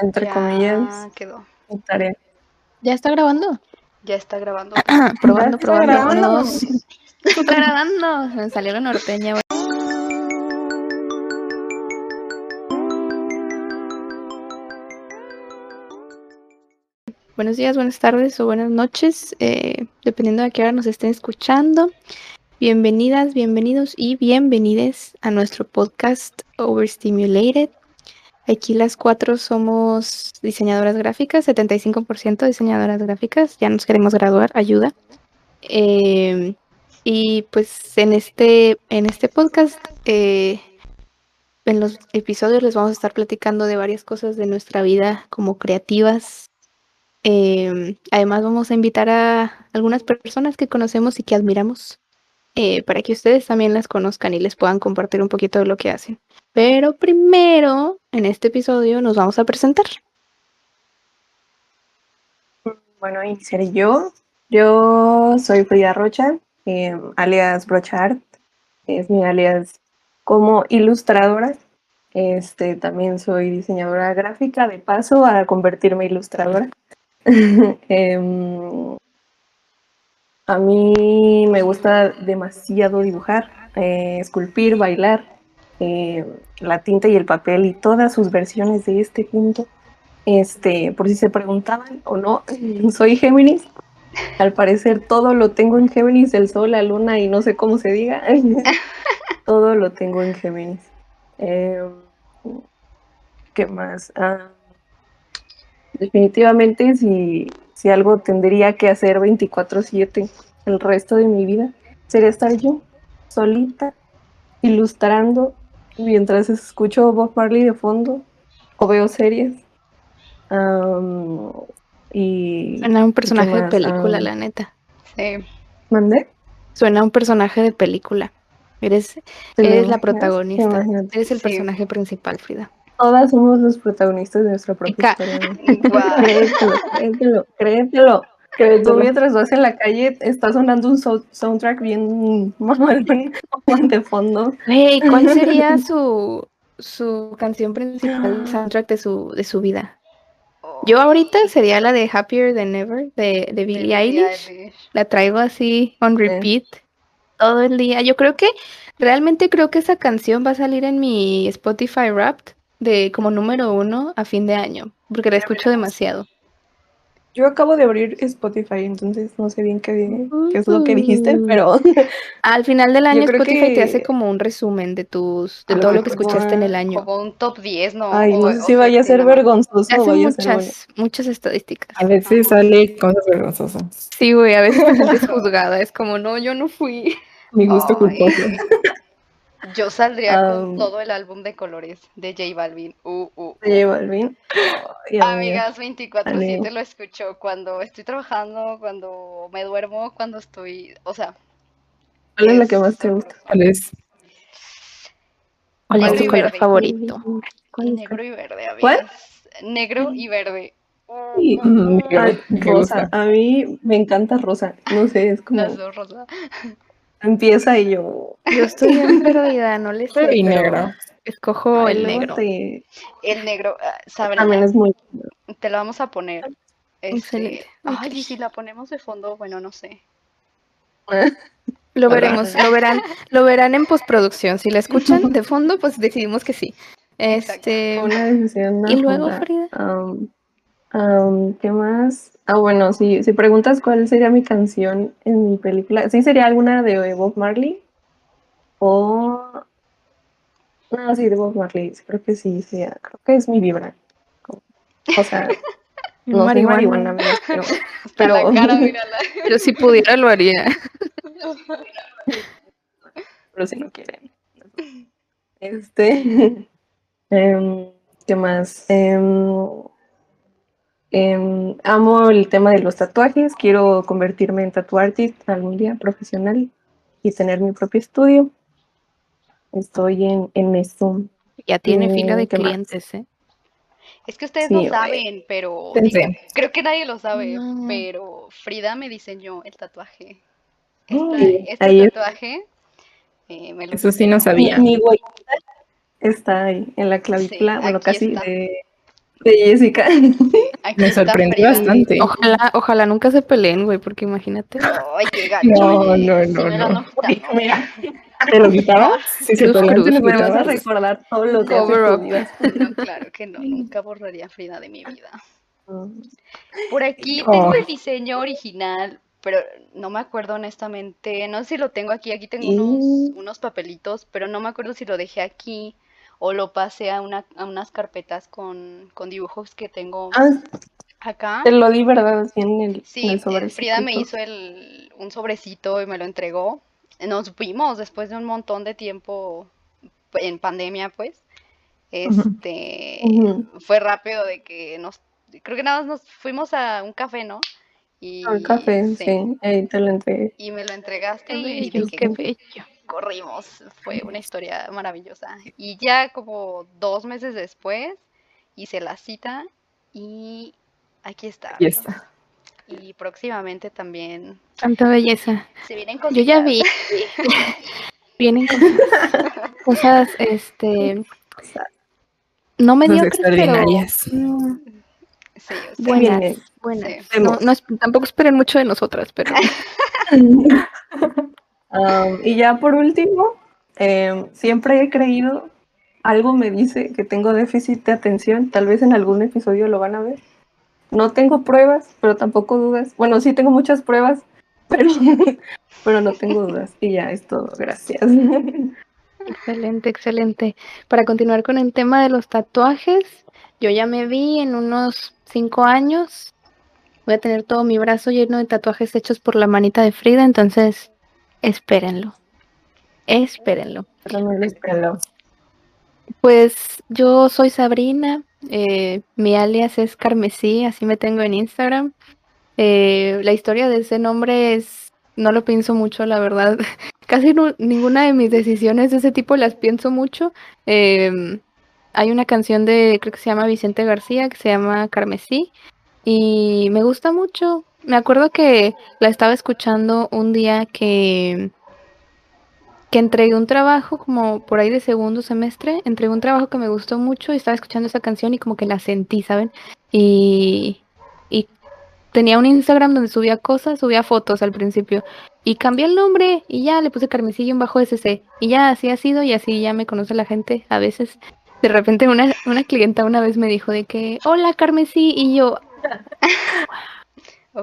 entre Ya comillas, quedó. tarea. ¿Ya está grabando? Ya está grabando. probando, está probando. grabando. Está grabando. Me salió la norteña. Buenos días, buenas tardes o buenas noches, eh, dependiendo de a qué hora nos estén escuchando. Bienvenidas, bienvenidos y bienvenides a nuestro podcast Overstimulated. Aquí las cuatro somos diseñadoras gráficas, 75% diseñadoras gráficas, ya nos queremos graduar, ayuda. Eh, y pues en este, en este podcast, eh, en los episodios les vamos a estar platicando de varias cosas de nuestra vida como creativas. Eh, además vamos a invitar a algunas personas que conocemos y que admiramos eh, para que ustedes también las conozcan y les puedan compartir un poquito de lo que hacen. Pero primero, en este episodio nos vamos a presentar. Bueno, iniciaré yo. Yo soy Frida Rocha, eh, alias Brochart. Es mi alias como ilustradora. Este, también soy diseñadora gráfica, de paso a convertirme en ilustradora. Em, a mí me gusta demasiado dibujar, eh, esculpir, bailar, eh, la tinta y el papel y todas sus versiones de este punto. Este, por si se preguntaban o no, soy Géminis. Al parecer todo lo tengo en Géminis, el sol, la luna y no sé cómo se diga. todo lo tengo en Géminis. Eh, ¿Qué más? Ah, definitivamente si, si algo tendría que hacer 24/7 el resto de mi vida, sería estar yo solita, ilustrando mientras escucho Bob Marley de fondo o veo series. Am, y Suena a un personaje de película, la neta. Sí. ¿Mandé? Suena a un personaje de película. Eres, ¿Te lo eres la protagonista. Eres el Sí. personaje principal, Frida. Todas somos los protagonistas de nuestra propia historia. Guau. Créetelo, créetelo, créetelo. Que tú mientras vas en la calle está sonando un so- soundtrack bien mamalón de fondo. Hey, ¿cuál sería su, su canción principal, el soundtrack de su, de su vida? Yo ahorita sería la de Happier Than Ever de, de Billie Eilish. La traigo así on repeat todo el día. Yo creo que, realmente creo que esa canción va a salir en mi Spotify Wrapped de como número uno a fin de año, porque la escucho demasiado. Yo acabo de abrir Spotify, entonces no sé bien qué, qué es lo que dijiste, pero Al final del año Spotify te que- hace como un resumen de tus, de Ah, todo lo que como- escuchaste en el año. Como un top 10, ¿no? ay, no O- sé si vaya a ser vergonzoso Te hace vaya a ser muchas, muchas estadísticas. A veces sale cosas vergonzosas. Sí, güey, a veces te sientes juzgada. Es como, no, yo no fui. Mi gusto Ay. culposo. Yo saldría con todo el álbum de colores de J Balvin. Uh, uh, De J Balvin. Amigas, 24/7 Amigo. lo escucho cuando estoy trabajando, cuando me duermo, cuando estoy, o sea, ¿Cuál es la que más te gusta? ¿Cuál es? ¿Cuál es tu color verde. favorito? ¿Cuál es? negro y verde, amigas. ¿Cuál? Negro y verde. Uh, Ay, uh, uh, rosa. A mí me encanta rosa. No sé, es como Las dos rosas. Empieza y yo. Yo estoy bien perdida, no le sé. Y pero negro. Escojo Ay, el negro. te- El negro, ah, Sabrina, También es muy. te la vamos a poner. Este, Excelente. ay, y si la ponemos de fondo, bueno, no sé. Lo veremos, lo verán, lo verán en postproducción. Si la escuchan de fondo, pues decidimos que sí. Este, Una decisión. y luego. Frida. Am, am, ¿Qué más? Ah, bueno, si, si preguntas cuál sería mi canción en mi película, sí sería alguna de Bob Marley o... No, sí, de Bob Marley, creo que sí, sí, creo que es mi vibra. O sea, no soy marihuana. marihuana, amigos, pero, Pero- cara. Pero si pudiera lo haría. pero si lo quieren. Este, em, ¿qué más? Em, em, amo el tema de los tatuajes, quiero convertirme en tattoo artist algún día profesional y tener mi propio estudio. Estoy en, en eso. Ya tiene fila de clientes, ¿eh? Es que ustedes Sí, no saben, pero digo, creo que nadie lo sabe, No. pero Frida me diseñó el tatuaje. Ay, Este, este ahí tatuaje eh, me lo Eso sí no sabía. Mi huellita está ahí en la clavícula, Sí, bueno, casi está. de, de Jessica. Me sorprendió bastante. Ojalá, ojalá nunca se peleen, güey, porque imagínate. Ay, qué gacho. No, Sí no, no, lo no. quitando. Mira, ¿Te lo quitabas? Si se Cruz, pelean, cruz, ¿te lo me vas a recordar todos los días de Cover tu up. vida. No, claro que no, nunca borraría a Frida de mi vida. Mm. Por aquí Oh. tengo el diseño original, pero no me acuerdo honestamente. No sé si lo tengo aquí. Aquí tengo unos, unos papelitos, pero no me acuerdo si lo dejé aquí o lo pasé a, una, a unas carpetas con, con dibujos que tengo Ah, acá. te lo di, ¿verdad? En el, en Sí, el eh, Frida me hizo el, un sobrecito y me lo entregó. Nos vimos después de un montón de tiempo en pandemia, pues. Este, fue rápido de que nos, creo que nada más nos fuimos a un café, ¿no? Y Al café, sí, sí, ahí te lo entregué. y me lo entregaste Qué y qué bello. Corrimos. Fue una historia maravillosa. Y ya como dos meses después hice la cita y aquí está. Aquí está. Y próximamente también Tanta belleza. se vienen Yo ya vi. Vienen cosas, cosas, este, no mediocres, pero extraordinarias. mm, Sí, o sea, buenas, buenas. Sí. No, no tampoco esperen mucho de nosotras, pero Am, y ya por último, em, siempre he creído, algo me dice que tengo déficit de atención, tal vez en algún episodio lo van a ver. No tengo pruebas, pero tampoco dudas. Bueno, sí tengo muchas pruebas, pero, pero no tengo dudas. Y ya es todo, gracias. excelente, excelente. Para continuar con el tema de los tatuajes, yo ya me vi en unos cinco años. Voy a tener todo mi brazo lleno de tatuajes hechos por la manita de Frida, entonces espérenlo. Espérenlo. Pero no lo espero. Pues yo soy Sabrina, eh, mi alias es Carmesí, así me tengo en Instagram. Eh, la historia de ese nombre es, no lo pienso mucho, la verdad. Casi ninguna de mis decisiones de ese tipo las pienso mucho. Em, hay una canción de, creo que se llama Vicente García, que se llama Carmesí, y me gusta mucho. Me acuerdo que la estaba escuchando un día que que entregué un trabajo como por ahí de segundo semestre, entregué un trabajo que me gustó mucho y estaba escuchando esa canción y como que la sentí, ¿saben? Y, y tenía un Instagram donde subía cosas, subía fotos al principio y cambié el nombre y ya le puse Carmesillo bajo SC y ya así ha sido y así ya me conoce la gente a veces. De repente una, una clienta una vez me dijo de que, hola Carmesí, y yo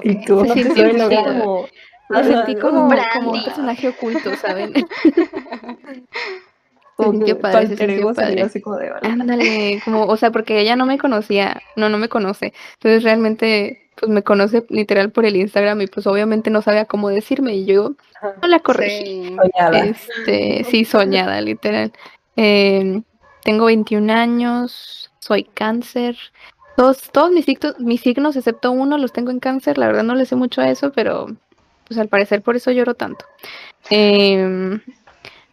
Y tú Se no te sintió sabes lo chido. como... me sentí como, un personaje oculto, ¿saben? sintió que padre, se sintió padre. así como de... Ándale, como, o sea, porque ella no me conocía, no, no me conoce. Entonces realmente, pues me conoce literal por el Instagram y pues obviamente no sabía cómo decirme y yo no la corregí. Sí. Soñada. Este, sí, soñada, literal. Em, tengo 21 años, soy cáncer. Todos, todos mis signos, mis signos, excepto uno, los tengo en cáncer. La verdad no le sé mucho a eso, pero pues al parecer por eso lloro tanto. Em,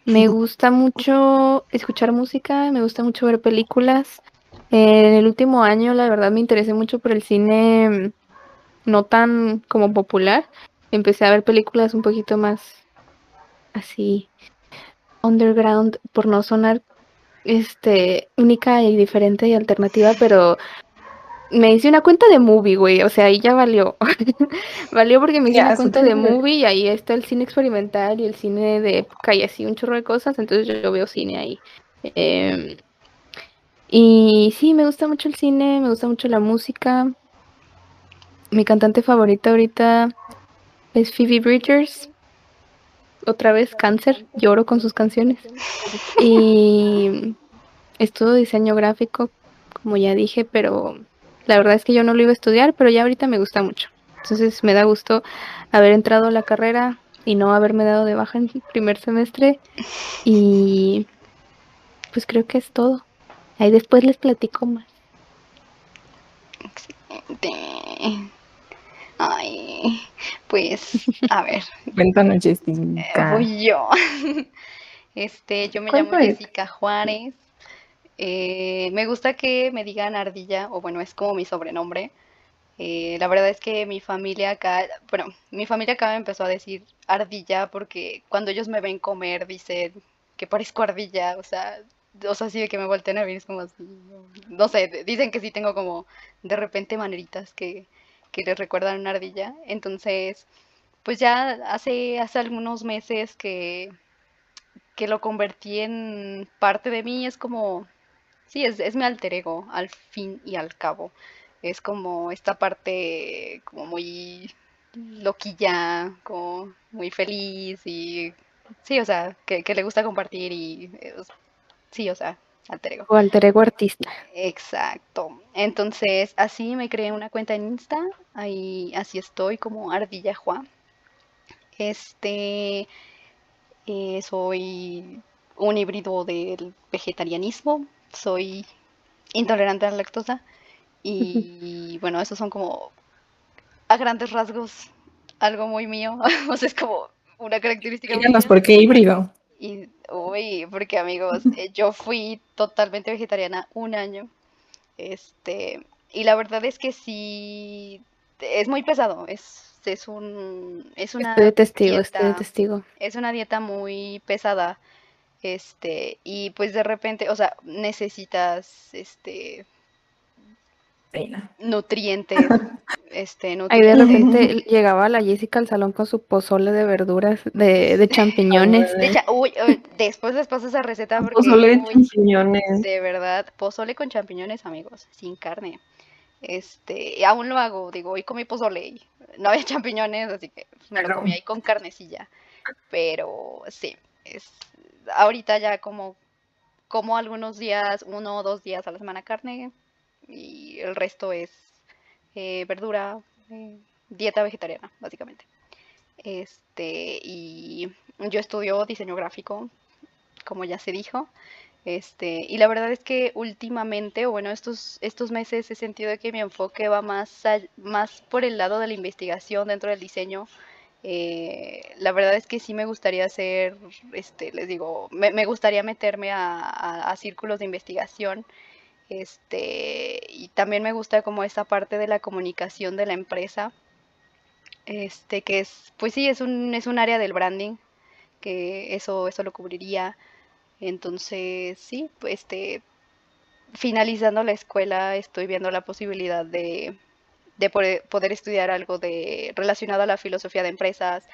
me gusta mucho escuchar música, me gusta mucho ver películas. En el último año, la verdad, me interesé mucho por el cine mm, no tan como popular. Empecé a ver películas un poquito más así underground, por no sonar este única y diferente y alternativa, pero me hice una cuenta de movie, güey, o sea, ahí ya valió. valió porque me hice Ya, una cuenta de movie y ahí está el cine experimental y el cine de época y así un chorro de cosas, entonces yo, yo veo cine ahí. Em, y sí, me gusta mucho el cine, me gusta mucho la música. Mi cantante favorita ahorita es Phoebe Bridgers. Otra vez cáncer, lloro con sus canciones. Y estudio diseño gráfico, como ya dije, pero la verdad es que yo no lo iba a estudiar, pero ya ahorita me gusta mucho. Entonces me da gusto haber entrado a la carrera y no haberme dado de baja en el primer semestre. Y pues creo que es todo. Ahí después les platico más. Excelente. Ay, pues, a ver, Cuéntanos, eh, Jessica. voy yo. Este, yo me ¿Cuál llamo? Jessica Juárez. Eh, me gusta que me digan ardilla, o bueno, es como mi sobrenombre. Eh, la verdad es que mi familia acá, bueno, mi familia acá me empezó a decir ardilla porque cuando ellos me ven comer dicen que parezco ardilla, o sea, o sea, sí de que me voltean a ver, es como así, no sé, dicen que sí tengo como de repente maneritas que, que les recuerdan una ardilla. Entonces, pues ya hace, hace algunos meses que, que lo convertí en parte de mí, es como, sí, es, es mi alter ego, al fin y al cabo. Es como esta parte como muy loquilla, como muy feliz y sí, o sea, que, que le gusta compartir y eh, sí, o sea, alter ego. O alter ego artista. Exacto. Entonces, así me creé una cuenta en Insta, ahí así estoy como Ardilla Juan. Este, eh, soy un híbrido del vegetarianismo, soy intolerante a la lactosa y bueno, esos son como a grandes rasgos algo muy mío, o sea, es como una característica Díganos por qué híbrido. Y, uy, porque amigos, eh, yo fui totalmente vegetariana un año. Este, y la verdad es que sí, es muy pesado. Es, es un, es una Estoy de testigo, estoy de dieta, testigo. es una dieta muy pesada. Este, y pues de repente, o sea, necesitas, este, nutrientes, este, Ahí de nutrientes. repente llegaba la Jessica al salón con su pozole de verduras, de, de champiñones. De uy, uy, después les paso esa receta porque, Pozole de uy, champiñones. De verdad, pozole con champiñones, amigos, sin carne. Este, y aún lo hago, digo, hoy comí pozole y no había champiñones, así que me lo comí ahí con carnecilla. Pero sí, es ahorita ya como como algunos días, uno o dos días a la semana carne y el resto es eh, verdura, eh, dieta vegetariana, básicamente. Este, y yo estudio diseño gráfico, como ya se dijo. Este, y la verdad es que últimamente, o bueno, estos, estos meses he sentido que mi enfoque va más, más por el lado de la investigación dentro del diseño. Eh, la verdad es que sí me gustaría hacer, este, les digo, me, me gustaría meterme a, a- círculos de investigación. Este, y también me gusta como esta parte de la comunicación de la empresa. Este, que es, pues sí, es un, es un área del branding, que eso, eso lo cubriría. Entonces, sí, pues, este, finalizando la escuela, estoy viendo la posibilidad de, de poder, poder estudiar algo de, relacionado a la filosofía de empresas,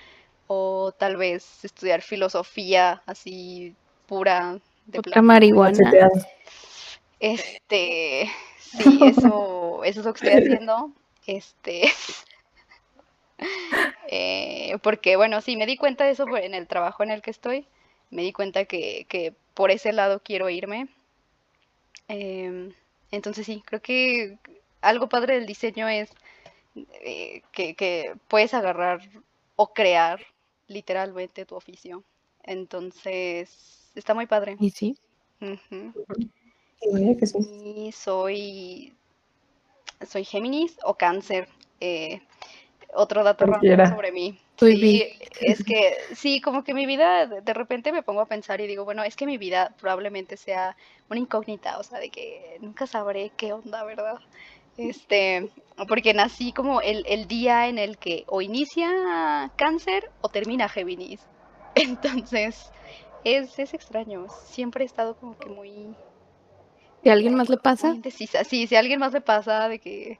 o tal vez estudiar filosofía así pura de Otra marihuana. Este, sí, eso, eso es lo que estoy haciendo. Este, eh, porque bueno, sí, me di cuenta de eso por- en el trabajo en el que estoy. Me di cuenta que, que por ese lado quiero irme. Em, entonces sí, creo que algo padre del diseño es eh, que, que puedes agarrar o crear literalmente tu oficio. Entonces, está muy padre. Y sí. Ujú. Sí, vaya que sí. Y soy, soy Géminis o Cáncer. eh, otro dato Cualquiera. sobre mí. Soy Sí, es que sí, como que mi vida, de de repente me pongo a pensar y digo, bueno, es que mi vida probablemente sea una incógnita, o sea, de que nunca sabré qué onda, ¿verdad? Este, porque nací como el, el día en el que o inicia Cáncer o termina Géminis. Entonces, es, es extraño. Siempre he estado como que muy, Si a alguien más le pasa, indecisa. Sí, si a alguien más le pasa de que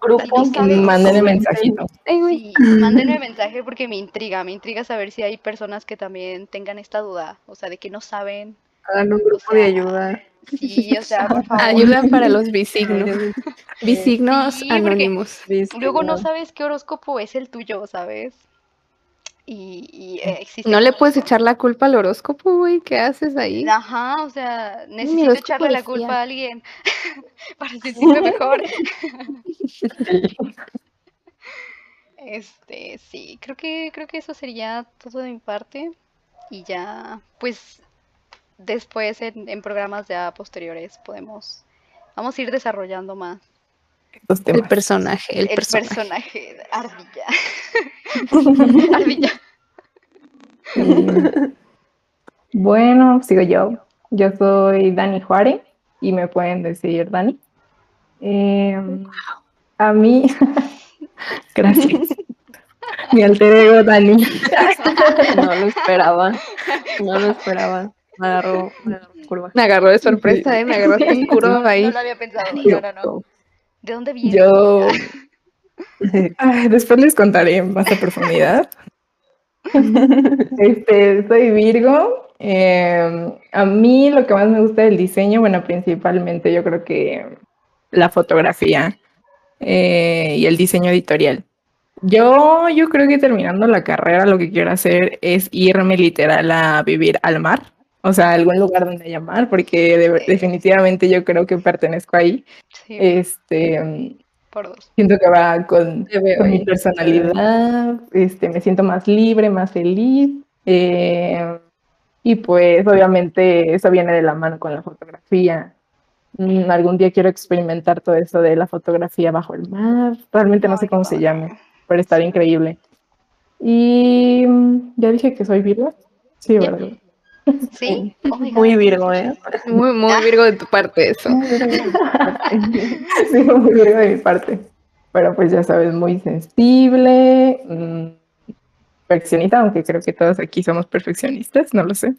Grupo no que sabes. Mándenle mensajito. Sí, mándenme mensaje porque me intriga, me intriga saber si hay personas que también tengan esta duda, o sea, de que no saben. Hagan un O grupo de ayuda. Sí, o sea, por favor. Ayuda para los bisignos. Bisignos Sí, anónimos. Luego no sabes qué horóscopo es el tuyo, ¿sabes? Y, y, eh, existe No le puedes echar la culpa al horóscopo, güey. ¿Qué haces ahí? Ajá, o sea, necesito echarle la decía. culpa a alguien para sentirme mejor. Este, sí, creo que creo que eso sería todo de mi parte y ya, pues después en, en programas ya posteriores podemos vamos a ir desarrollando más Estos El temas. personaje, el, el personaje. personaje de Ardilla. Ardilla. Y, bueno, sigo yo. Yo soy Dani Juárez y me pueden decir Dani. Eh, a mí, gracias. Mi alter ego Dani. No lo esperaba. No lo esperaba. Me agarró, me agarró curva. Me agarró de sorpresa, ¿eh? Me agarró en curva ahí. No lo había pensado. No, no, no. ¿De dónde viene? Yo. Ay, después les contaré más a profundidad. Este, soy Virgo. Eh, a mí lo que más me gusta del diseño, bueno, principalmente yo creo que la fotografía eh, y el diseño editorial. Yo, yo creo que terminando la carrera lo que quiero hacer es irme literal a vivir al mar, o sea, algún lugar donde haya mar, porque de- Sí. definitivamente yo creo que pertenezco ahí. Sí, Este, por dos. siento que va con, con mi personalidad, este, me siento más libre, más feliz. eh, y pues obviamente eso viene de la mano con la fotografía. Mm, algún día quiero experimentar todo eso de la fotografía bajo el mar. Realmente no sé cómo se llame, pero estaría increíble. Y ya dije que soy Virgo. Sí. ¿verdad? Sí, oh Muy. Virgo, ¿eh? Muy, muy Virgo de tu parte eso. Muy Virgo de mi parte. Sí, muy Virgo de mi parte. Pero pues ya sabes, muy sensible, mm, perfeccionista, aunque creo que todos aquí somos perfeccionistas, no lo sé.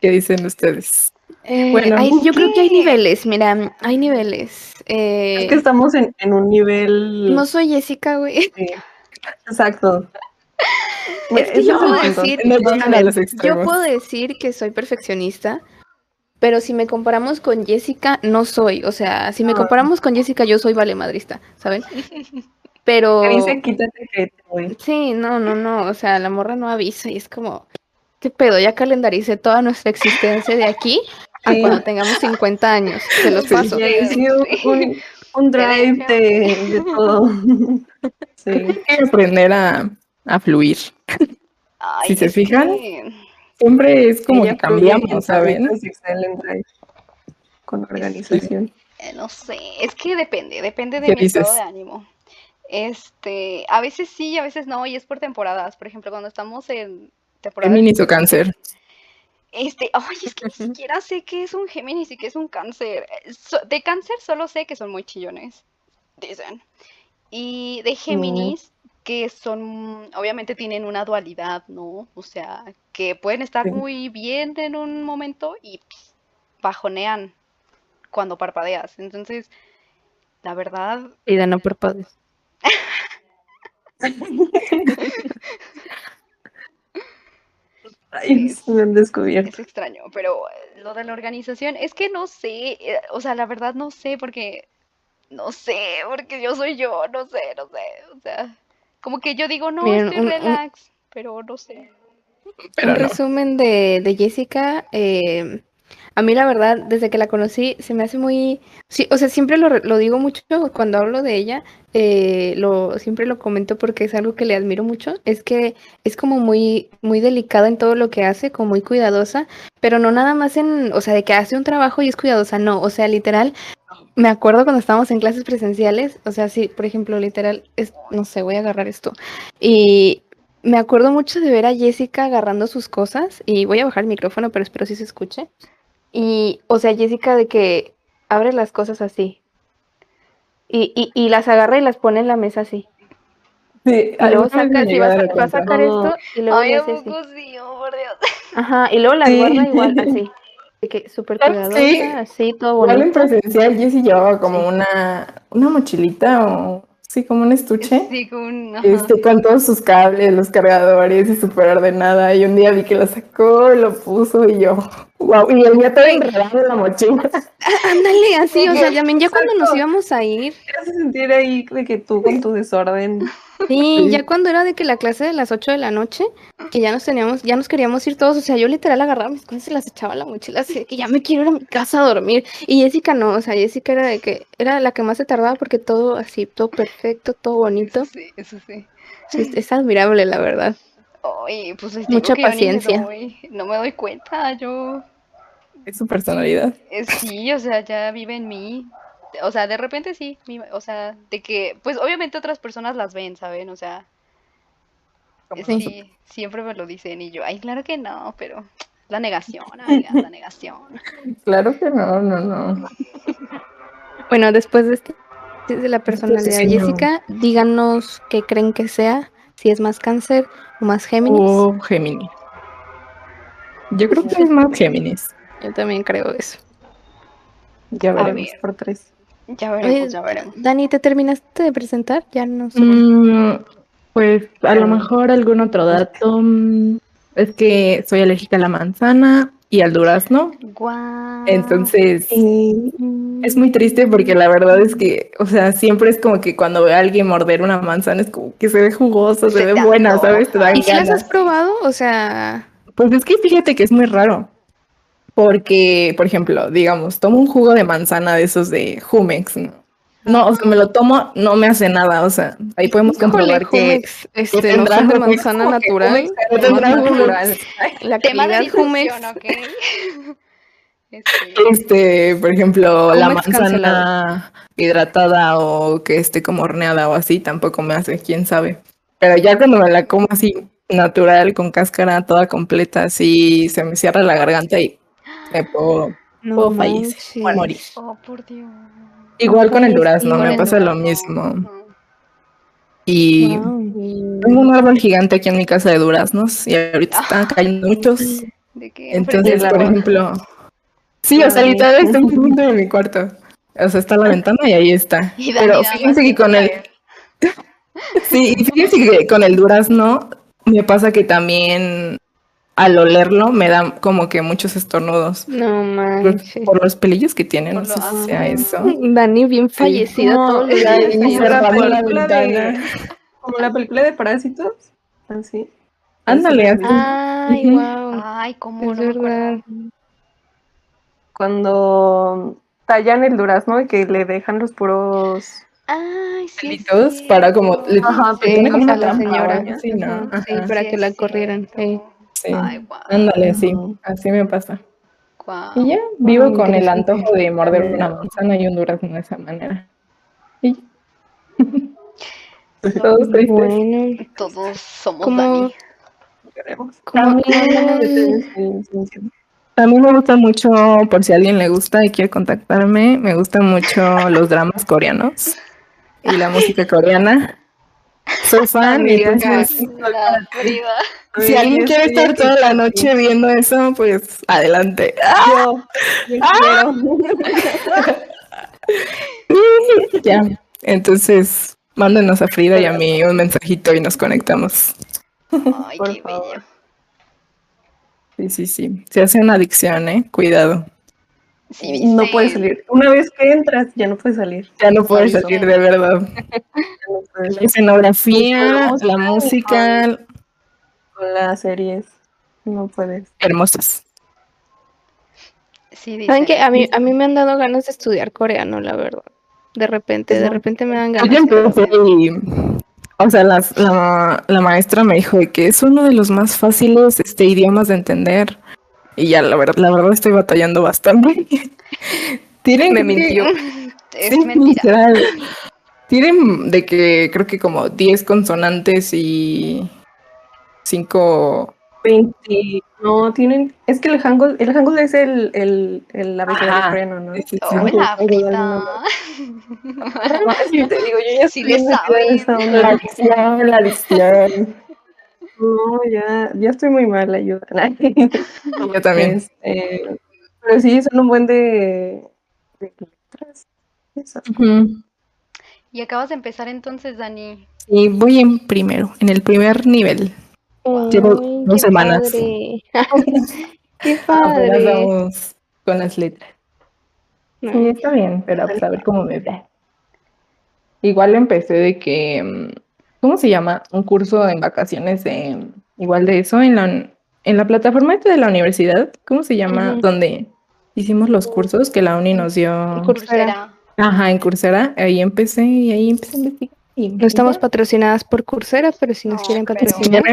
¿Qué dicen ustedes? Eh, Bueno, hay- yo creo que hay niveles, mira, hay niveles. Eh, Es que estamos en, en un nivel. no soy Jessica, güey. Sí, Exacto. Es que yo puedo decir, yo puedo decir que soy perfeccionista, pero si me comparamos con Jessica, no soy. O sea, si me Ah. comparamos con Jessica, yo soy valemadrista, ¿saben? Pero Que dice quítate que te voy. sí, no, no, no. O sea, la morra no avisa y es como, ¿qué pedo? Ya calendaricé toda nuestra existencia de aquí a Sí. cuando tengamos 50 años. Se los Sí. paso. Un, un drive de, de todo. Sí. Hay que aprender a, a fluir. Ay, Si se fijan, que- Siempre es como Ella que cambiamos, ¿saben? Con organización. Eh, No sé, es que depende, depende de ¿Qué mi estado de ánimo. Este, a veces sí, a veces no, y es por temporadas. Por ejemplo, cuando estamos en temporada. Géminis o cáncer. Este, ay, es que ni siquiera sé qué es un Géminis y qué es un cáncer. Eh, so- de cáncer solo sé que son muy chillones, dicen. Y de Géminis, que son, obviamente tienen una dualidad, ¿no? O sea, que pueden estar Sí. muy bien en un momento y pss, bajonean cuando parpadeas. Entonces, la verdad, Vida, no parpadees. Ay, se me han descubierto. Es extraño, pero eh, lo de la organización es que no sé, eh, o sea, la verdad no sé porque no sé, porque yo soy yo, no sé, no sé, o sea, como que yo digo, no, Miren, estoy un- un- relax, pero no sé. Pero un no. resumen de, de Jessica. eh, a mí la verdad, desde que la conocí, se me hace muy... Sí, o sea, siempre lo, re- lo digo mucho cuando hablo de ella, eh, lo, siempre lo comento porque es algo que le admiro mucho. Es que es como muy, muy delicada en todo lo que hace, como muy cuidadosa, pero no nada más en, o sea, de que hace un trabajo y es cuidadosa, no, o sea, literal, me acuerdo cuando estábamos en clases presenciales, o sea, sí, por ejemplo, literal, es, no sé, voy a agarrar esto. Y me acuerdo mucho de ver a Jessica agarrando sus cosas y voy a bajar el micrófono, pero espero si se escuche. Y, o sea, Jessica de que abre las cosas así. Y, y, y las agarra y las pone en la mesa así. Sí, Y luego saca, sí, llegué va, a va sacar Oh. esto y luego Ay, le ¿a hace así. por Dios. Ajá, y luego las Sí. guarda igual así. Que súper cuidadosa, sí. así, todo Igual en bonito. presencial, Jessie llevaba como una, una mochilita o sí, como un estuche. Sí, un-. Este, con todos sus cables, los cargadores y súper ordenada. Y un día vi que lo sacó, lo puso y yo, wow. Y el mío todo enredado en la mochila. Ah, ándale, así, o sea, también ya cuando nos íbamos a ir, Te hace sentir ahí de que tú con tu desorden. Sí, Sí. ya cuando era de que la clase de las 8 de la noche, que ya nos teníamos, ya nos queríamos ir todos, o sea, yo literal agarraba mis cosas y las echaba a la mochila, así de que ya me quiero ir a mi casa a dormir. Y Jessica no, o sea, Jessica era de que era la que más se tardaba porque todo así, todo perfecto, todo bonito. Eso sí, eso sí. Es, es admirable, la verdad. Ay, pues les digo Mucha que yo ni me paciencia. doy- no me doy cuenta, yo Es su personalidad. Sí, o sea, ya vive en mí. O sea, de repente sí, mi- o sea, de que, pues obviamente otras personas las ven, ¿saben? O sea, sí, siempre me lo dicen y yo, ay, claro que no, pero la negación, amiga, la negación. Claro que no, no, no. Bueno, después de este de la personalidad de. Jessica, díganos qué creen que sea, si es más cáncer o más Géminis. O Géminis. Yo creo que es más Géminis. Yo también creo eso. Ya veremos ver. por tres. Ya veremos, Oye, ya veremos. Dani, ¿te terminaste de presentar? Ya no sé. Mm, pues a lo Ah. mejor algún otro dato. mm, Es que soy alérgica a la manzana y al durazno. Guau. Entonces Y es muy triste porque la verdad es que, o sea, siempre es como que cuando veo a alguien morder una manzana es como que se ve jugosa, se Se ve buena. ¿sabes? Te dan ¿Y si las has probado? O sea, Pues es que fíjate que es muy raro. Porque, por ejemplo, digamos, tomo un jugo de manzana de esos de Jumex, ¿no? No, o sea, me lo tomo, no me hace nada, o sea, ahí podemos híjole, comprobar que Jumex, este, no tendrá son de Jumex, manzana que natural. Jumex no tendrá más Jumex. natural. La calidad Jumex. discusión, ¿ok? Este, Este, por ejemplo, la manzana cancelado. hidratada o que esté como horneada o así, tampoco me hace, quién sabe. Pero ya cuando me la como así natural, con cáscara toda completa, así se me cierra la garganta y me puedo, No puedo fallecer, morir. oh, por Dios. Igual con el durazno, me pasa lo mismo. Y Wow. tengo un árbol gigante aquí en mi casa de duraznos y ahorita están cayendo muchos. ¿De qué? Entonces, por ejemplo, sí, o sea, literal está en punto de mi cuarto. O sea, está la ventana y ahí está. Y Pero fíjense que con el, sí, y fíjense que con el durazno me pasa que también al olerlo me dan como que muchos estornudos. No Por, manches. por los pelillos que tiene, no sé si sea ah. eso. Dani bien fallecida como todos los la- como película de- ventana. Como la película de Parásitos. Así. Ándale, así. Ay, wow. Ay, cómo Es no verdad. Cuando tallan el durazno y que le dejan los puros. Ay, sí. para como-. Ajá, que tiene como una la señora. Sí, para Sí, que la corrieran. sí. Sí. Ay. Ándale, sí, Ujú. así me pasa. Y ya vivo con el antojo de morder una manzana y un durazno de esa manera. Y todos tristes. Bueno, Todos somos Como- Dani. Como. A mí me gusta mucho, por si a alguien le gusta y quiere contactarme, me gustan mucho los dramas coreanos y la música coreana. Soy fan entonces si alguien quiere estar toda la noche viendo eso, pues adelante. Yo, yo quiero. Ya, entonces mándenos a Frida y a mí un mensajito y nos conectamos. Ay, Por qué favor. bello. Sí, sí, sí. Se hace una adicción, ¿eh? Cuidado. Sí, No puedes salir. Una vez que entras, ya no puedes salir. Ya no puedes salir de verdad. No La escenografía, la música, Con las series. No puedes. hermosas. Sí, ¿Saben qué? A mí, a mí me han dado ganas de estudiar coreano, la verdad. De repente, de repente me dan Yo ganas. empecé y, o sea, las- la, la maestra me dijo de que es uno de los más fáciles este, idiomas de entender. Y ya, la verdad, la verdad estoy batallando bastante. Tienen Me que- mintió. Es sí, mentira. literal. Tienen de que creo que como 10 consonantes y 5 20. No, tienen. Es que el Hangul, el Hangul es el, el, el abecedario coreano, ¿no? Sí. Hola. No, sí, te digo, yo ya Sí le saben. La adicción, la adicción. No, ya, ya estoy muy mal, ayuda. Yo también. Este, pero sí, son un buen de, de letras. Eso. Y acabas de empezar entonces, Dani. Y voy en primero, en el primer nivel. Llevo dos qué semanas. padre. qué padre. vamos con las letras. No. Sí, está bien, pero pues, a ver cómo me ve. Igual empecé de que, mm, ¿cómo se llama? Un curso en vacaciones de, igual de eso, en la, en la plataforma de la universidad, ¿cómo se llama? Donde hicimos los cursos que la uni nos dio. Coursera. Ajá, en Coursera, ahí empecé y ahí empecé a investigar. y No estamos patrocinadas por Coursera, pero si nos No, quieren patrocinar.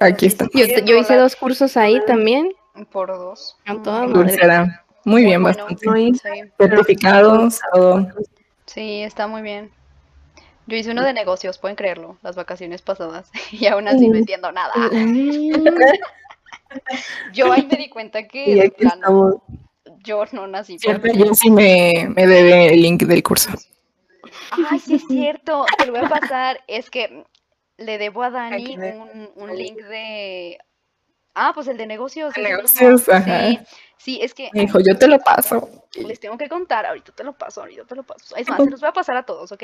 Aquí está. Yo, yo hice dos cursos ahí también. Por dos. A toda Mm, madre. Coursera. Muy bien, bueno. bastante. Certificados, todo. sí, está muy bien. Yo hice uno de negocios, pueden creerlo, las vacaciones pasadas. Y aún así no Mm. entiendo nada. Mm, Yo ahí me di cuenta que plano, yo no nací. Cierto, para- yo sí me, me debe el link del curso. Ay, sí es cierto. Te lo voy a pasar. Es que le debo a Dani un, un link de. Ah, pues el de negocios. De ese negocios, mismo. ajá. Sí, Sí, es que Me dijo, yo te lo paso. les tengo que contar, ahorita te lo paso, ahorita te lo paso. Es más, se los voy a pasar a todos, ¿ok?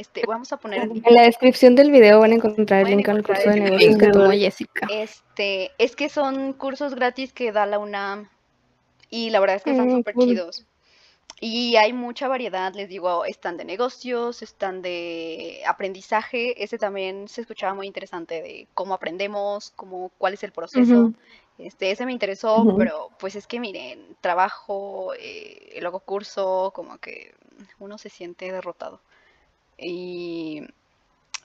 Este, vamos a poner en En la descripción del video van a encontrar el link al curso de negocios que tomó Jessica. Este, es que son cursos gratis que da la UNAM y la verdad es que están Mm, súper cool. chidos. Y hay mucha variedad, les digo, están de negocios, están de aprendizaje, ese también se escuchaba muy interesante de cómo aprendemos, cómo, cuál es el proceso. Este, ese me interesó, pero pues es que miren, trabajo, eh, luego curso, como que uno se siente derrotado. Y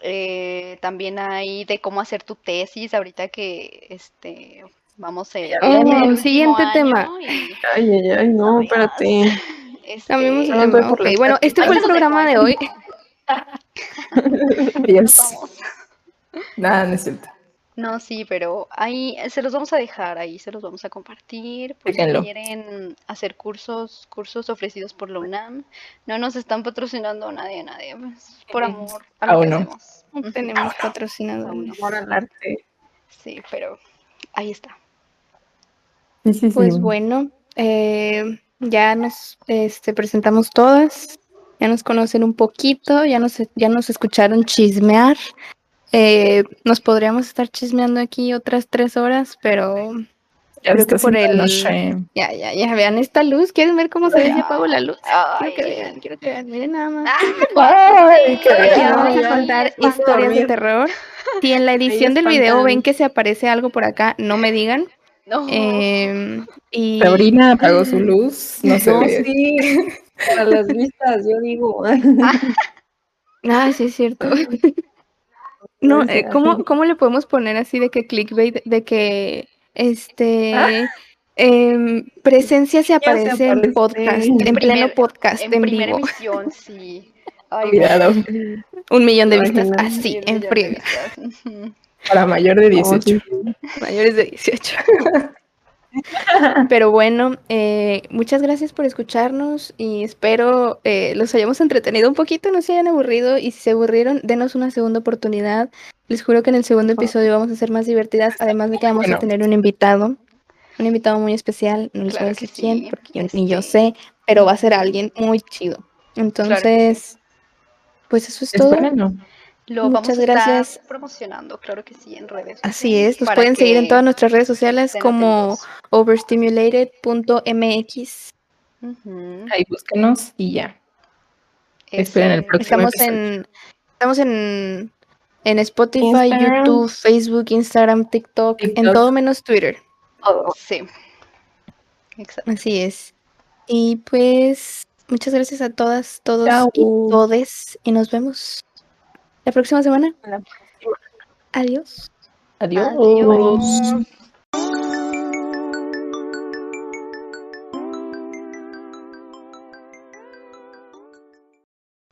eh, también hay de cómo hacer tu tesis, ahorita que este vamos a viene. último Siguiente tema. y, Ay, ay, ay, no, espérate. Este, tema. Bueno, este fue el programa de hoy. Dios. Nada, no es cierto. No, sí, pero ahí se los vamos a dejar, ahí se los vamos a compartir. Por si quieren hacer cursos, cursos ofrecidos por la UNAM. No nos están patrocinando nadie, nadie. pues, por amor a lo Aún que no. hacemos. No Ujú. tenemos patrocinadores. Amor al arte. Sí, pero ahí está. Sí, sí, sí. Pues bueno, eh, ya nos este, presentamos todas, ya nos conocen un poquito, ya nos, ya nos escucharon chismear. Eh, nos podríamos estar chismeando aquí otras tres horas, pero ya creo que por el- noche. ya, ya, ya, vean esta luz. ¿Quieren ver cómo se ve si apago la luz? Ay. Quiero que vean, quiero que vean, miren nada más. Ay, qué Aquí bien. vamos a contar historias de terror. Si en la edición del video ven que se aparece algo por acá, no me digan. No. Em, y Sabrina apagó su luz, no se No, ve. sí. Para las vistas, yo digo. Ah, sí, es cierto. No, eh. ¿cómo, ¿cómo le podemos poner así de que clickbait, de que este Ah. em, presencia se se aparece en podcast, en en pleno primer- podcast, en en primera vivo? emisión, sí. Ay, Cuidado, Un millón de vistas, así, sí, en. Ujú. para mayor de 18. mayores de 18. Pero bueno, eh, muchas gracias por escucharnos y espero eh, los hayamos entretenido un poquito, no se hayan aburrido y si se aburrieron, denos una segunda oportunidad. Les juro que en el segundo episodio vamos a ser más divertidas, además de que vamos a tener un invitado, un invitado muy especial, no les voy a decir quién porque yo- ni yo sé, pero va a ser alguien muy chido. Entonces, pues eso es todo. Lo vamos Muchas a estar gracias. promocionando, claro que sí, en redes. Así es, nos pueden seguir en todas nuestras redes sociales como overstimulated.mx. Ahí búsquenos y ya. Es Esperen el próximo. Estamos episodio. en, estamos en, en Spotify, Instagram. YouTube, Facebook, Instagram, TikTok, en todo menos Twitter. Todo. Sí. Exacto. Así es. Y pues muchas gracias a todas, todos Chao. y todes. Y nos vemos la próxima semana. Adiós. Adiós. Adiós.